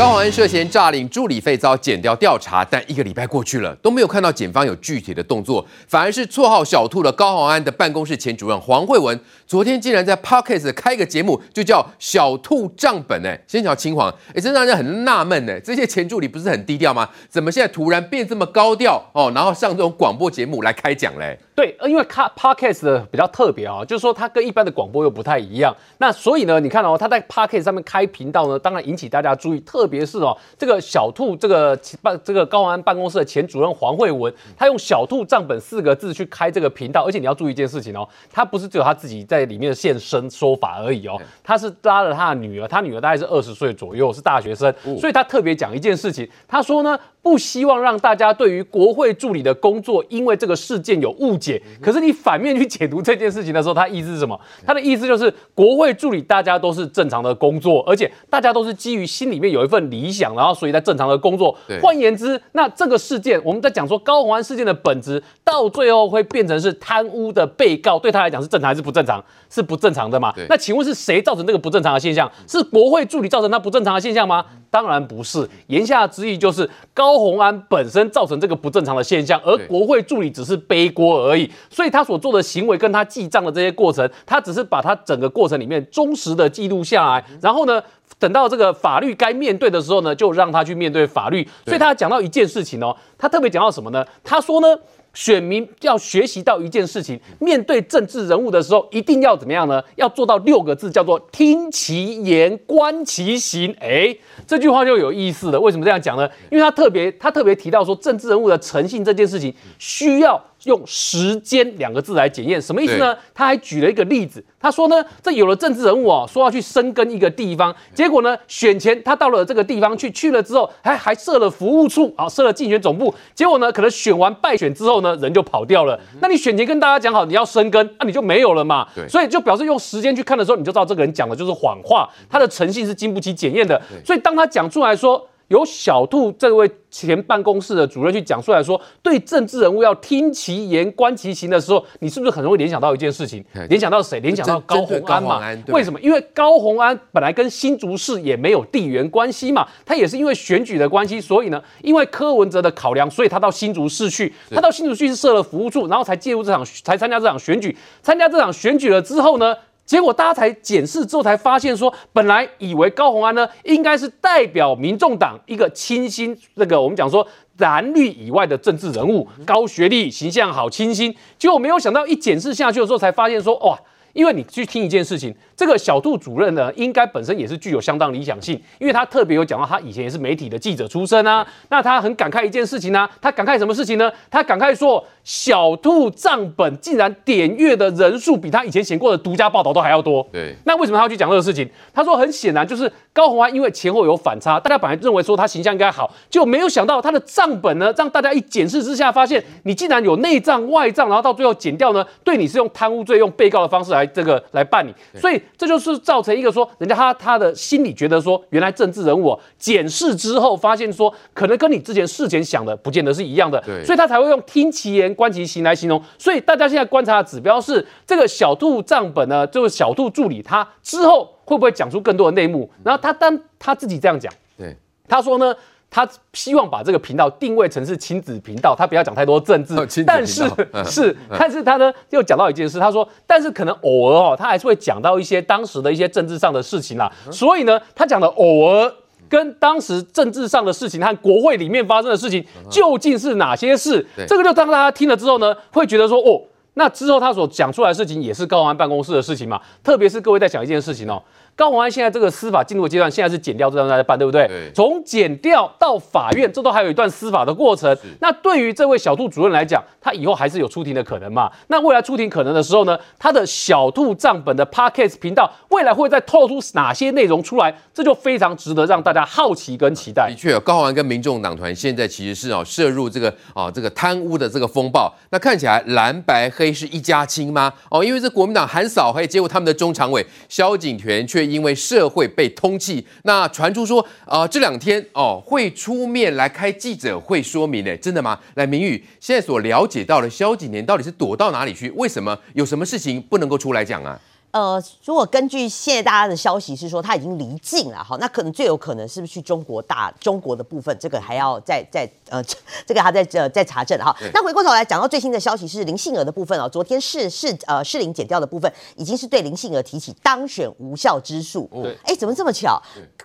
高虹安涉嫌诈领助理费遭检调调查，但一个礼拜过去了，都没有看到检方有具体的动作，反而是绰号小兔的高虹安的办公室前主任黄惠文，昨天竟然在 Podcast 开个节目，就叫小兔账本，哎，先瞧青黄，哎，真让人很纳闷，呢，这些前助理不是很低调吗？怎么现在突然变这么高调哦？然后上这种广播节目来开讲嘞？对，因为卡 Podcast 的比较特别啊，就是说它跟一般的广播又不太一样，那所以呢，你看哦，他在 Podcast 上面开频道呢，当然引起大家注意，特别是哦，这个小兔这个办这个高虹安办公室的前主任黄慧文，他用“小兔账本”四个字去开这个频道，而且你要注意一件事情哦，他不是只有他自己在里面现身说法而已哦，他是拉了他的女儿，他女儿大概是二十岁左右，是大学生，所以他特别讲一件事情，他说呢，不希望让大家对于国会助理的工作因为这个事件有误解，可是你反面去解读这件事情的时候，他意思是什么？他的意思就是国会助理大家都是正常的工作，而且大家都是基于心里面有一份理想，然后所以在正常的工作。换言之，那这个事件我们在讲说高虹安事件的本质，到最后会变成是贪污的被告，对他来讲是正常还是不正常？是不正常的嘛？那请问是谁造成这个不正常的现象？是国会助理造成他不正常的现象吗？当然不是。言下之意就是高虹安本身造成这个不正常的现象，而国会助理只是背锅而已。所以他所做的行为跟他记账的这些过程，他只是把他整个过程里面忠实的记录下来，然后呢，等到这个法律该面对的时候呢，就让他去面对法律。所以他讲到一件事情哦，他特别讲到什么呢？他说呢。选民要学习到一件事情，面对政治人物的时候，一定要怎么样呢？要做到六个字，叫做听其言，观其行。哎，这句话就有意思了。为什么这样讲呢？因为他特别，他特别提到说，政治人物的诚信这件事情需要。用时间两个字来检验，什么意思呢？他还举了一个例子，他说呢，这有了政治人物啊，说要去深耕一个地方，结果呢，选前他到了这个地方去，去了之后，还还设了服务处啊，设了竞选总部，结果呢，可能选完败选之后呢，人就跑掉了。那你选前跟大家讲好你要深耕，那你就没有了嘛。所以就表示用时间去看的时候，你就知道这个人讲的就是谎话，他的诚信是经不起检验的。所以当他讲出来说。由小兔这位前办公室的主任去讲出来说，对政治人物要听其言观其行的时候，你是不是很容易联想到一件事情？联想到谁？联想到高虹安嘛？为什么？因为高虹安本来跟新竹市也没有地缘关系嘛，他也是因为选举的关系，所以呢，因为柯文哲的考量，所以他到新竹市去，他到新竹市是设了服务处，然后才介入这场，才参加这场选举，参加这场选举了之后呢？结果大家才检视之后才发现，说本来以为高红安呢应该是代表民众党一个清新，那个我们讲说蓝绿以外的政治人物，高学历、形象好、清新。结果没有想到一检视下去的时候，才发现说哇。因为你去听一件事情，这个小兔主任呢，应该本身也是具有相当理想性，因为他特别有讲到，他以前也是媒体的记者出身啊。那他很感慨一件事情呢、啊，他感慨什么事情呢？他感慨说，小兔账本竟然点阅的人数比他以前写过的独家报道都还要多。对，那为什么他要去讲这个事情？他说很显然就是高红安因为前后有反差，大家本来认为说他形象应该好，就没有想到他的账本呢，让大家一检视之下发现，你竟然有内账外账，然后到最后减掉呢，对你是用贪污罪用被告的方式来。来这个来办理，所以这就是造成一个说，人家他他的心里觉得说，原来政治人物检视之后发现说，可能跟你之前事前想的不见得是一样的，所以他才会用听其言观其行来形容。所以大家现在观察的指标是这个小兔账本呢，就是小兔助理他之后会不会讲出更多的内幕？然后他当他自己这样讲，对，他说呢。他希望把这个频道定位成是亲子频道，他不要讲太多政治。哦、但是是，但是他呢又讲到一件事，他说，但是可能偶尔哦，他还是会讲到一些当时的一些政治上的事情啦。所以呢，他讲的偶尔跟当时政治上的事情和国会里面发生的事情究竟是哪些事？这个就当大家听了之后呢，会觉得说，哦，那之后他所讲出来的事情也是高虹安办公室的事情嘛。特别是各位在讲一件事情哦。高虹安现在这个司法进入阶段，现在是减掉这段在办，对不对？对。从减掉到法院，这都还有一段司法的过程。那对于这位小兔主任来讲，他以后还是有出庭的可能嘛？那未来出庭可能的时候呢，他的小兔账本的 Podcast 频道未来会再透出哪些内容出来？这就非常值得让大家好奇跟期待。的确，高虹安跟民众党团现在其实是啊涉入这个啊这个贪污的这个风暴。那看起来蓝白黑是一家亲吗？哦，因为这国民党喊扫黑，结果他们的中常委萧景田却。因为社会被通缉，那传出说啊、呃，这两天哦会出面来开记者会说明呢，真的吗？来，明宇，现在所了解到的萧景年到底是躲到哪里去？为什么有什么事情不能够出来讲啊？呃，如果根据现在大家的消息是说他已经离境了，好，那可能最有可能是不是去中国大中国的部分？这个还要再再呃，这个还在呃在查证哈。那回过头来讲到最新的消息是林杏儿的部分哦，昨天是是呃士林检掉的部分已经是对林杏儿提起当选无效之诉。对，哎，怎么这么巧？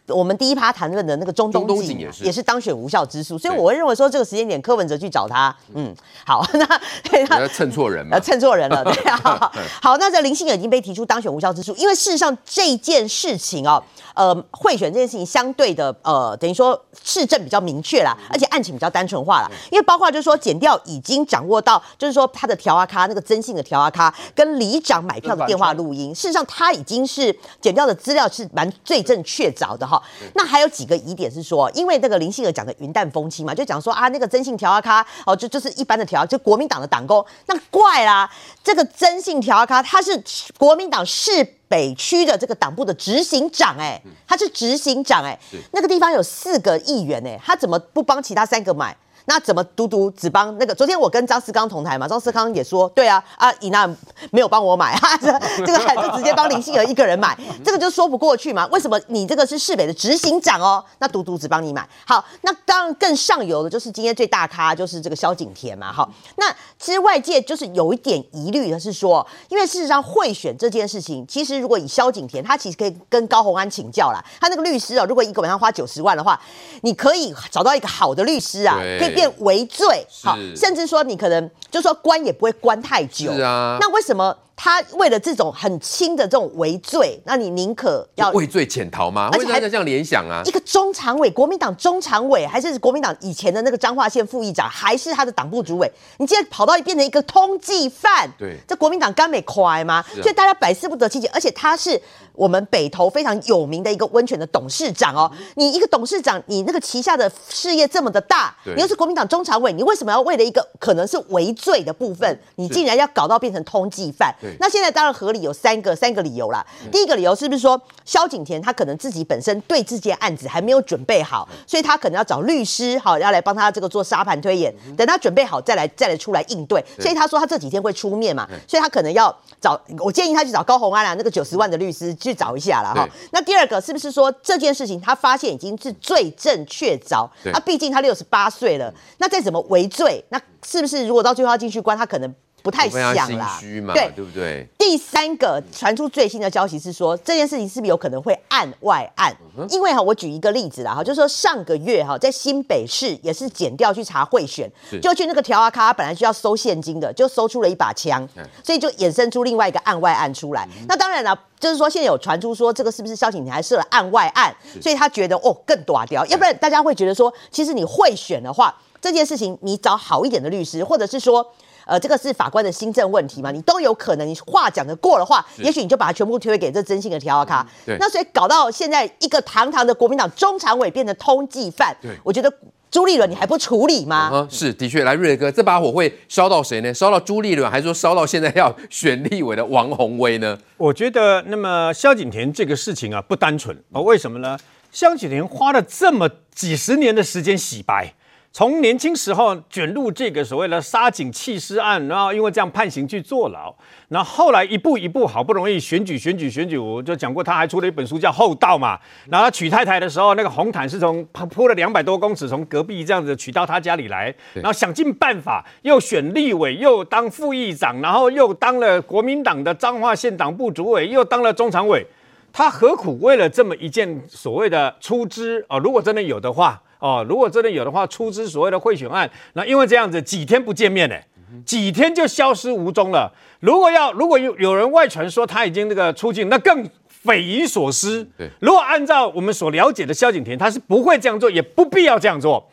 我们第一趴谈论的那个中东锦也是也是当选无效之诉，所以我会认为说这个时间点柯文哲去找他，嗯，好，那对他蹭错人嘛，蹭错人了，对啊。好，那这林杏儿已经被提出当。当选无效之诉，因为事实上这件事情哦，呃，贿选这件事情相对的，呃，等于说市政比较明确啦，而且案情比较单纯化了。因为包括就是说，减掉已经掌握到，就是说他的调啊咖那个征信的调啊咖跟里长买票的电话录音，事实上他已经是减掉的资料是蛮罪证确凿的哈。那还有几个疑点是说，因为那个林杏儿讲的云淡风轻嘛，就讲说啊，那个征信调啊咖哦，就就是一般的调，就国民党的党工，那怪啦，这个征信调啊咖他是国民党。市北区的这个党部的执行长，哎，他是执行长，哎，那个地方有四个议员，哎，他怎么不帮其他三个买？那怎么独独只帮那个？昨天我跟张思刚同台嘛，张思刚也说，对啊，啊，伊娜没有帮我买，哈，这这个还就直接帮林杏儿一个人买，这个就说不过去嘛。为什么你这个是市北的执行长哦？那独独只帮你买，好，那当然更上游的就是今天最大咖就是这个萧景田嘛，好，那其实外界就是有一点疑虑的是说，因为事实上贿选这件事情，其实如果以萧景田，他其实可以跟高虹安请教啦，他那个律师哦，如果一个晚上花九十万的话，你可以找到一个好的律师啊，可以。变为罪，好，甚至说你可能就说关也不会关太久，是啊，那为什么？他为了这种很轻的这种为罪，那你宁可要畏罪潜逃吗？而且还这样联想啊，一个中常委，国民党中常委，还是国民党以前的那个彰化县副议长，还是他的党部主委，你竟然跑到变成一个通缉犯？对，这国民党干没快吗？啊、所以大家百思不得其解。而且他是我们北投非常有名的一个温泉的董事长哦，嗯、你一个董事长，你那个旗下的事业这么的大，你又是国民党中常委，你为什么要为了一个可能是为罪的部分，你竟然要搞到变成通缉犯？那现在当然合理有三个三个理由啦。第一个理由是不是说萧景田他可能自己本身对这件案子还没有准备好，所以他可能要找律师好要来帮他这个做沙盘推演，等他准备好再来再来出来应对。所以他说他这几天会出面嘛，所以他可能要找我建议他去找高红安啊那个九十万的律师去找一下了哈。那第二个是不是说这件事情他发现已经是罪证确凿？那，毕竟他六十八岁了，那再怎么为罪，那是不是如果到最后要进去关，他可能？不太想啦，对对不对？第三个传出最新的消息是说，这件事情是不是有可能会案外案？因为哈，我举一个例子啦哈，就是说上个月哈，在新北市也是检调去查贿选，就去那个调啊咖，本来需要收现金的，就搜出了一把枪，所以就衍生出另外一个案外案出来。那当然了，就是说现在有传出说这个是不是萧景田还设了案外案，所以他觉得哦更短掉，要不然大家会觉得说，其实你贿选的话，这件事情你找好一点的律师，或者是说。呃，这个是法官的心证问题嘛？你都有可能，你话讲的过的话，也许你就把它全部推给这征信的调啊咖。对。那所以搞到现在一个堂堂的国民党中常委变成通缉犯。对。我觉得朱立伦你还不处理吗？嗯，是的确。来，瑞哥，这把火会烧到谁呢？烧到朱立伦，还是说烧到现在要选立委的王宏威呢？我觉得，那么萧景田这个事情啊，不单纯啊。为什么呢？萧景田花了这么几十年的时间洗白。从年轻时候卷入这个所谓的杀警弃尸案，然后因为这样判刑去坐牢，然后后来一步一步好不容易选举选举选举，我就讲过他还出了一本书叫《厚道》嘛。然后他娶太太的时候，那个红毯是从铺了两百多公尺从隔壁这样子娶到他家里来，然后想尽办法又选立委，又当副议长，然后又当了国民党的彰化县党部主委，又当了中常委。他何苦为了这么一件所谓的出资啊？如果真的有的话。哦，如果真的有的话，出资所谓的贿选案，那因为这样子几天不见面呢，几天就消失无踪了。如果要如果有有人外传说他已经那个出境，那更匪夷所思。对，如果按照我们所了解的萧景田，他是不会这样做，也不必要这样做。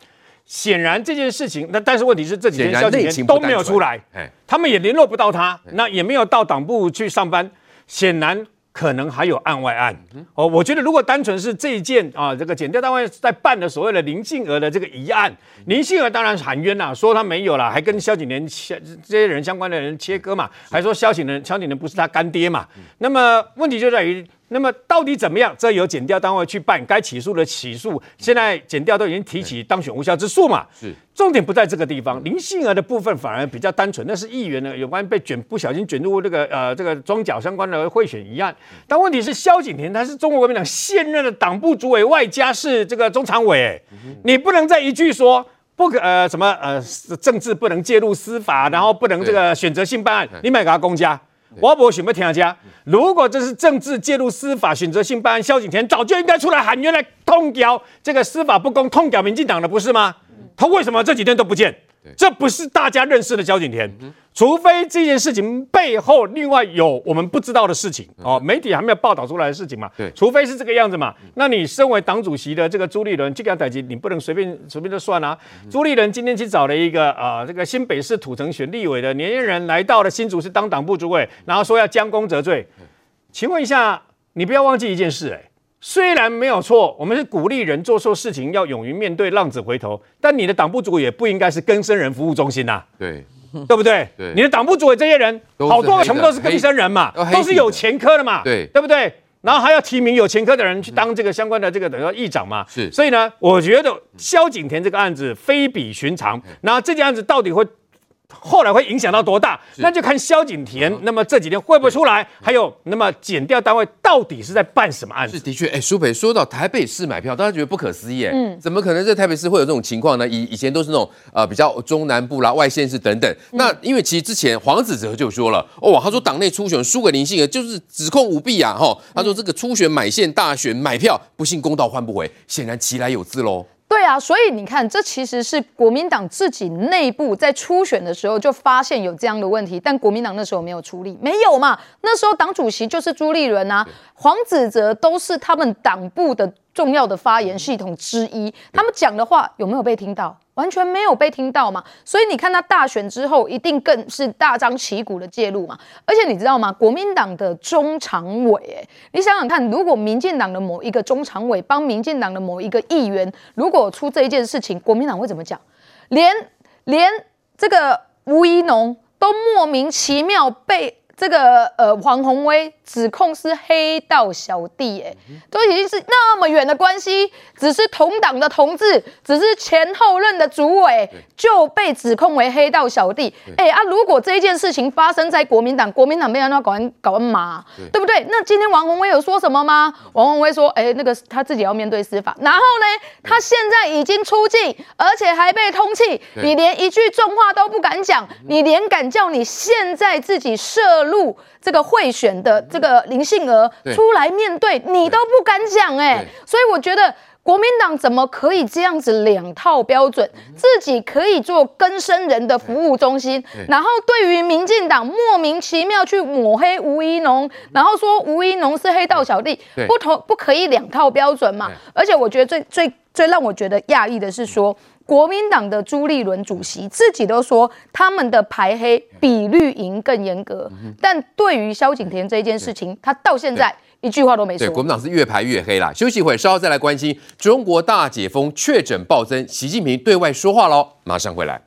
显然这件事情，那但是问题是这几天萧景田都没有出来，他们也联络不到他，那也没有到党部去上班，显然。可能还有案外案哦，我觉得如果单纯是这一件啊，这个检调单位在办的所谓的林杏娥的这个疑案，林杏儿当然喊冤啦，说他没有啦，还跟萧景田这些人相关的人切割嘛，还说萧景年萧景年不是他干爹嘛，那么问题就在于。那么到底怎么样？这由检调单位去办，该起诉的起诉。现在检调都已经提起当选无效之诉嘛？是。重点不在这个地方，林杏儿的部分反而比较单纯，那是议员呢有关被卷不小心卷入这个呃这个桩脚相关的贿选一案。但问题是萧景田他是中国国民党现任的党部主委，外加是这个中常委，你不能再一句说不可呃什么呃政治不能介入司法，然后不能这个选择性办案，你买给他公家。我不选不听家，如果这是政治介入司法选择性办案，萧景田早就应该出来喊冤来痛掉这个司法不公，痛掉民进党的不是吗？他为什么这几天都不见？这不是大家认识的萧景田，除非这件事情背后另外有我们不知道的事情哦，媒体还没有报道出来的事情嘛。对，除非是这个样子嘛。那你身为党主席的这个朱立伦，这个等级你不能随便 随便就算啊。朱立伦今天去找了一个啊，这个新北市土城选立委的年轻人来到了新竹市当党部主委，然后说要将功折罪。请问一下，你不要忘记一件事哎。虽然没有错，我们是鼓励人做错事情要勇于面对，浪子回头。但你的党部主委也不应该是更生人服务中心呐、啊，对，对不对？对，你的党部主委这些人，好多全部都是更生人嘛，都是有前科的嘛，对，对不对？然后还要提名有前科的人去当这个相关的这个等于说议长嘛，是。所以呢，我觉得萧景田这个案子非比寻常。然后这件案子到底会？后来会影响到多大？那就看萧景田，那么这几天会不会出来？还有，那么检调单位到底是在办什么案子？是的确，哎，苏北说到台北市买票，大家觉得不可思议，嗯，怎么可能在台北市会有这种情况呢？以以前都是那种呃比较中南部啦、外县市等等。那因为其实之前黄子哲就说了，哦，他说党内初选输给林信儿就是指控舞弊啊，哈，他说这个初选买线大选买票，不信公道换不回，显然其来有自喽。对啊，所以你看，这其实是国民党自己内部在初选的时候就发现有这样的问题，但国民党那时候没有处理，没有嘛？那时候党主席就是朱立伦啊，黄子哲都是他们党部的重要的发言系统之一，他们讲的话有没有被听到？完全没有被听到嘛，所以你看他大选之后，一定更是大张旗鼓的介入嘛。而且你知道吗？国民党的中常委，哎，你想想看，如果民进党的某一个中常委帮民进党的某一个议员，如果出这一件事情，国民党会怎么讲？连连这个吴怡农都莫名其妙被这个呃黄鸿威。指控是黑道小弟，哎，都已经是那么远的关系，只是同党的同志，只是前后任的主委就被指控为黑道小弟，哎啊！如果这一件事情发生在国民党，国民党没有要搞完搞完嘛，对。不对？那今天王宏威有说什么吗？王宏威说，哎，那个他自己要面对司法，然后呢，他现在已经出境，而且还被通缉，你连一句重话都不敢讲，你连敢叫你现在自己涉入这个贿选的这个林杏儿出来面对，你都不敢讲哎，所以我觉得国民党怎么可以这样子两套标准，自己可以做更生人的服务中心，然后对于民进党莫名其妙去抹黑吴怡农，然后说吴怡农是黑道小弟，不同不可以两套标准嘛？而且我觉得最最最让我觉得讶异的是说。国民党的朱立伦主席自己都说，他们的排黑比绿营更严格，但对于萧景田这件事情，他到现在一句话都没说。对，国民党是越排越黑啦。休息一会，稍后再来关心中国大解封确诊暴增，习近平对外说话喽，马上回来。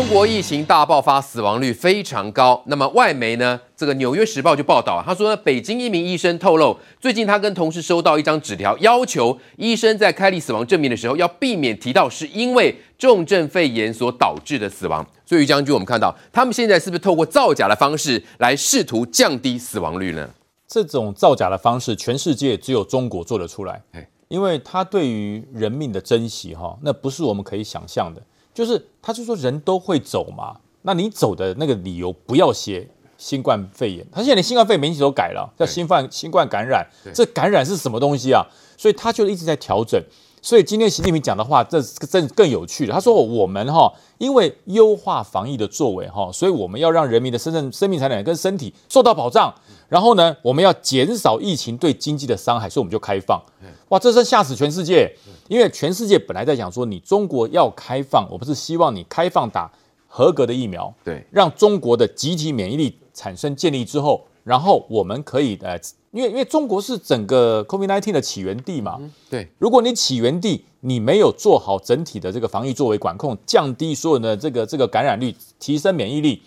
中国疫情大爆发，死亡率非常高。那么外媒呢？这个《纽约时报》就报道，他说呢，北京一名医生透露，最近他跟同事收到一张纸条，要求医生在开立死亡证明的时候，要避免提到是因为重症肺炎所导致的死亡。所以于将军，我们看到他们现在是不是透过造假的方式来试图降低死亡率呢？这种造假的方式，全世界只有中国做得出来。因为他对于人命的珍惜，哈，那不是我们可以想象的。就是他就说人都会走嘛，那你走的那个理由不要写新冠肺炎。他现在连新冠肺炎名字都改了，叫新冠新冠感染。这感染是什么东西啊？所以他就一直在调整。所以今天习近平讲的话，这这更有趣了。他说我们哈，因为优化防疫的作为哈，所以我们要让人民的生生生命财产跟身体受到保障。然后呢，我们要减少疫情对经济的伤害，所以我们就开放。哇，这是吓死全世界！因为全世界本来在讲说，你中国要开放，我不是希望你开放打合格的疫苗，对，让中国的集体免疫力产生建立之后，然后我们可以呃，因为因为中国是整个 COVID-19 的起源地嘛，对，如果你起源地你没有做好整体的这个防疫作为管控，降低所有的这个这个感染率，提升免疫力。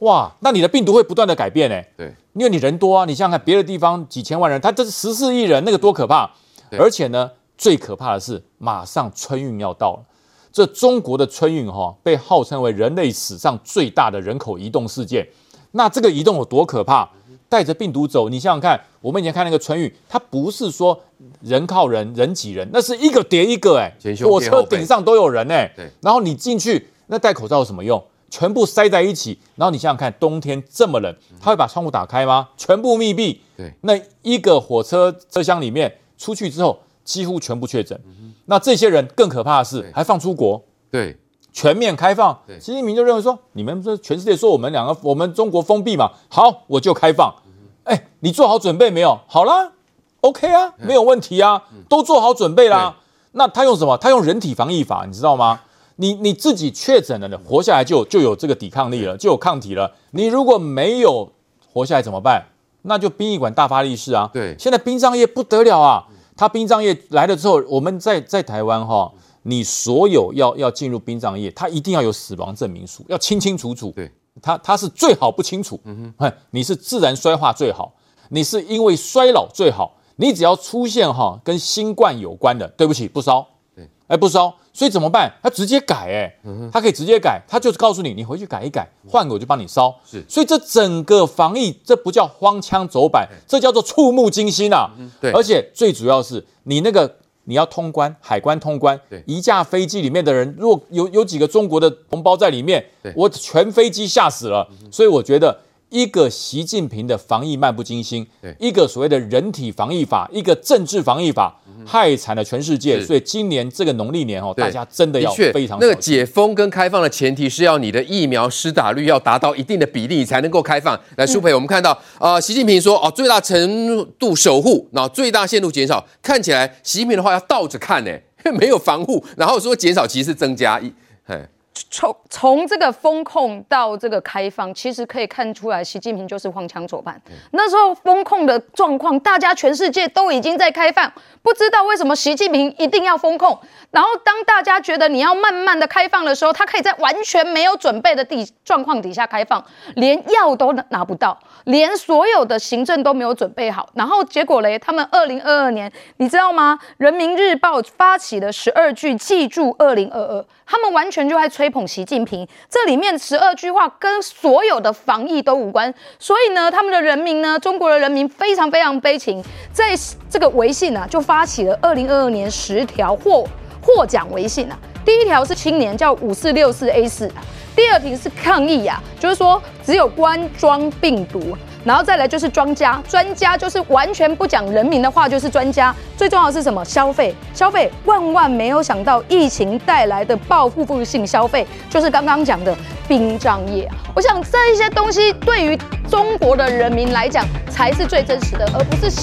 哇，那你的病毒会不断的改变呢？对，因为你人多啊，你想想看，别的地方几千万人，他这是十四亿人，那个多可怕！而且呢，最可怕的是，马上春运要到了。这中国的春运哈、哦，被号称为人类史上最大的人口移动事件。那这个移动有多可怕？带着病毒走，你想想看，我们以前看那个春运，它不是说人靠人，人挤人，那是一个叠一个哎，火车顶上都有人哎。对，然后你进去，那戴口罩有什么用？全部塞在一起，然后你想想看，冬天这么冷，他会把窗户打开吗？全部密闭。对，那一个火车车厢里面出去之后，几乎全部确诊。那这些人更可怕的是，还放出国。对，全面开放。习近平就认为说，你们这全世界说我们两个，我们中国封闭嘛，好，我就开放。哎，你做好准备没有？好啦，OK 啊，没有问题啊，都做好准备啦。那他用什么？他用人体防疫法，你知道吗？你你自己确诊了的，活下来就就有这个抵抗力了，就有抗体了。你如果没有活下来怎么办？那就殡仪馆大发利市啊！对，现在殡葬业不得了啊！他殡葬业来了之后，我们在在台湾哈，你所有要要进入殡葬业，他一定要有死亡证明书，要清清楚楚。对，他他是最好不清楚。嗯哼，你是自然衰化最好，你是因为衰老最好。你只要出现哈跟新冠有关的，对不起，不烧。对，哎，不烧。所以怎么办？他直接改，哎，他可以直接改，他就是告诉你，你回去改一改，换个我就帮你烧。是，所以这整个防疫，这不叫荒腔走板，这叫做触目惊心啊！对，而且最主要是你那个你要通关，海关通关，对，一架飞机里面的人，如果有有几个中国的同胞在里面，我全飞机吓死了。所以我觉得。一个习近平的防疫漫不经心，一个所谓的人体防疫法，一个政治防疫法，害惨了全世界。所以今年这个农历年哦，大家真的要非常。那个解封跟开放的前提是要你的疫苗施打率要达到一定的比例，才能够开放。来，苏培，我们看到啊、呃，习近平说哦，最大程度守护，然后最大限度减少。看起来习近平的话要倒着看呢，没有防护，然后说减少其实是增加一，嘿。从从这个风控到这个开放，其实可以看出来，习近平就是荒腔走板。那时候风控的状况，大家全世界都已经在开放，不知道为什么习近平一定要风控。然后当大家觉得你要慢慢的开放的时候，他可以在完全没有准备的地状况底下开放，连药都拿不到，连所有的行政都没有准备好。然后结果嘞，他们二零二二年，你知道吗？人民日报发起了十二句记住二零二二，他们完全就在吹。吹捧习近平，这里面十二句话跟所有的防疫都无关，所以呢，他们的人民呢，中国的人民非常非常悲情，在这个微信啊，就发起了二零二二年十条获获奖微信啊。第一条是青年叫五四六四 A 四，第二题是抗疫呀、啊，就是说只有冠状病毒。然后再来就是庄家，专家就是完全不讲人民的话，就是专家。最重要的是什么？消费，消费，万万没有想到疫情带来的报复性消费，就是刚刚讲的殡葬业。我想这一些东西对于中国的人民来讲才是最真实的，而不是习。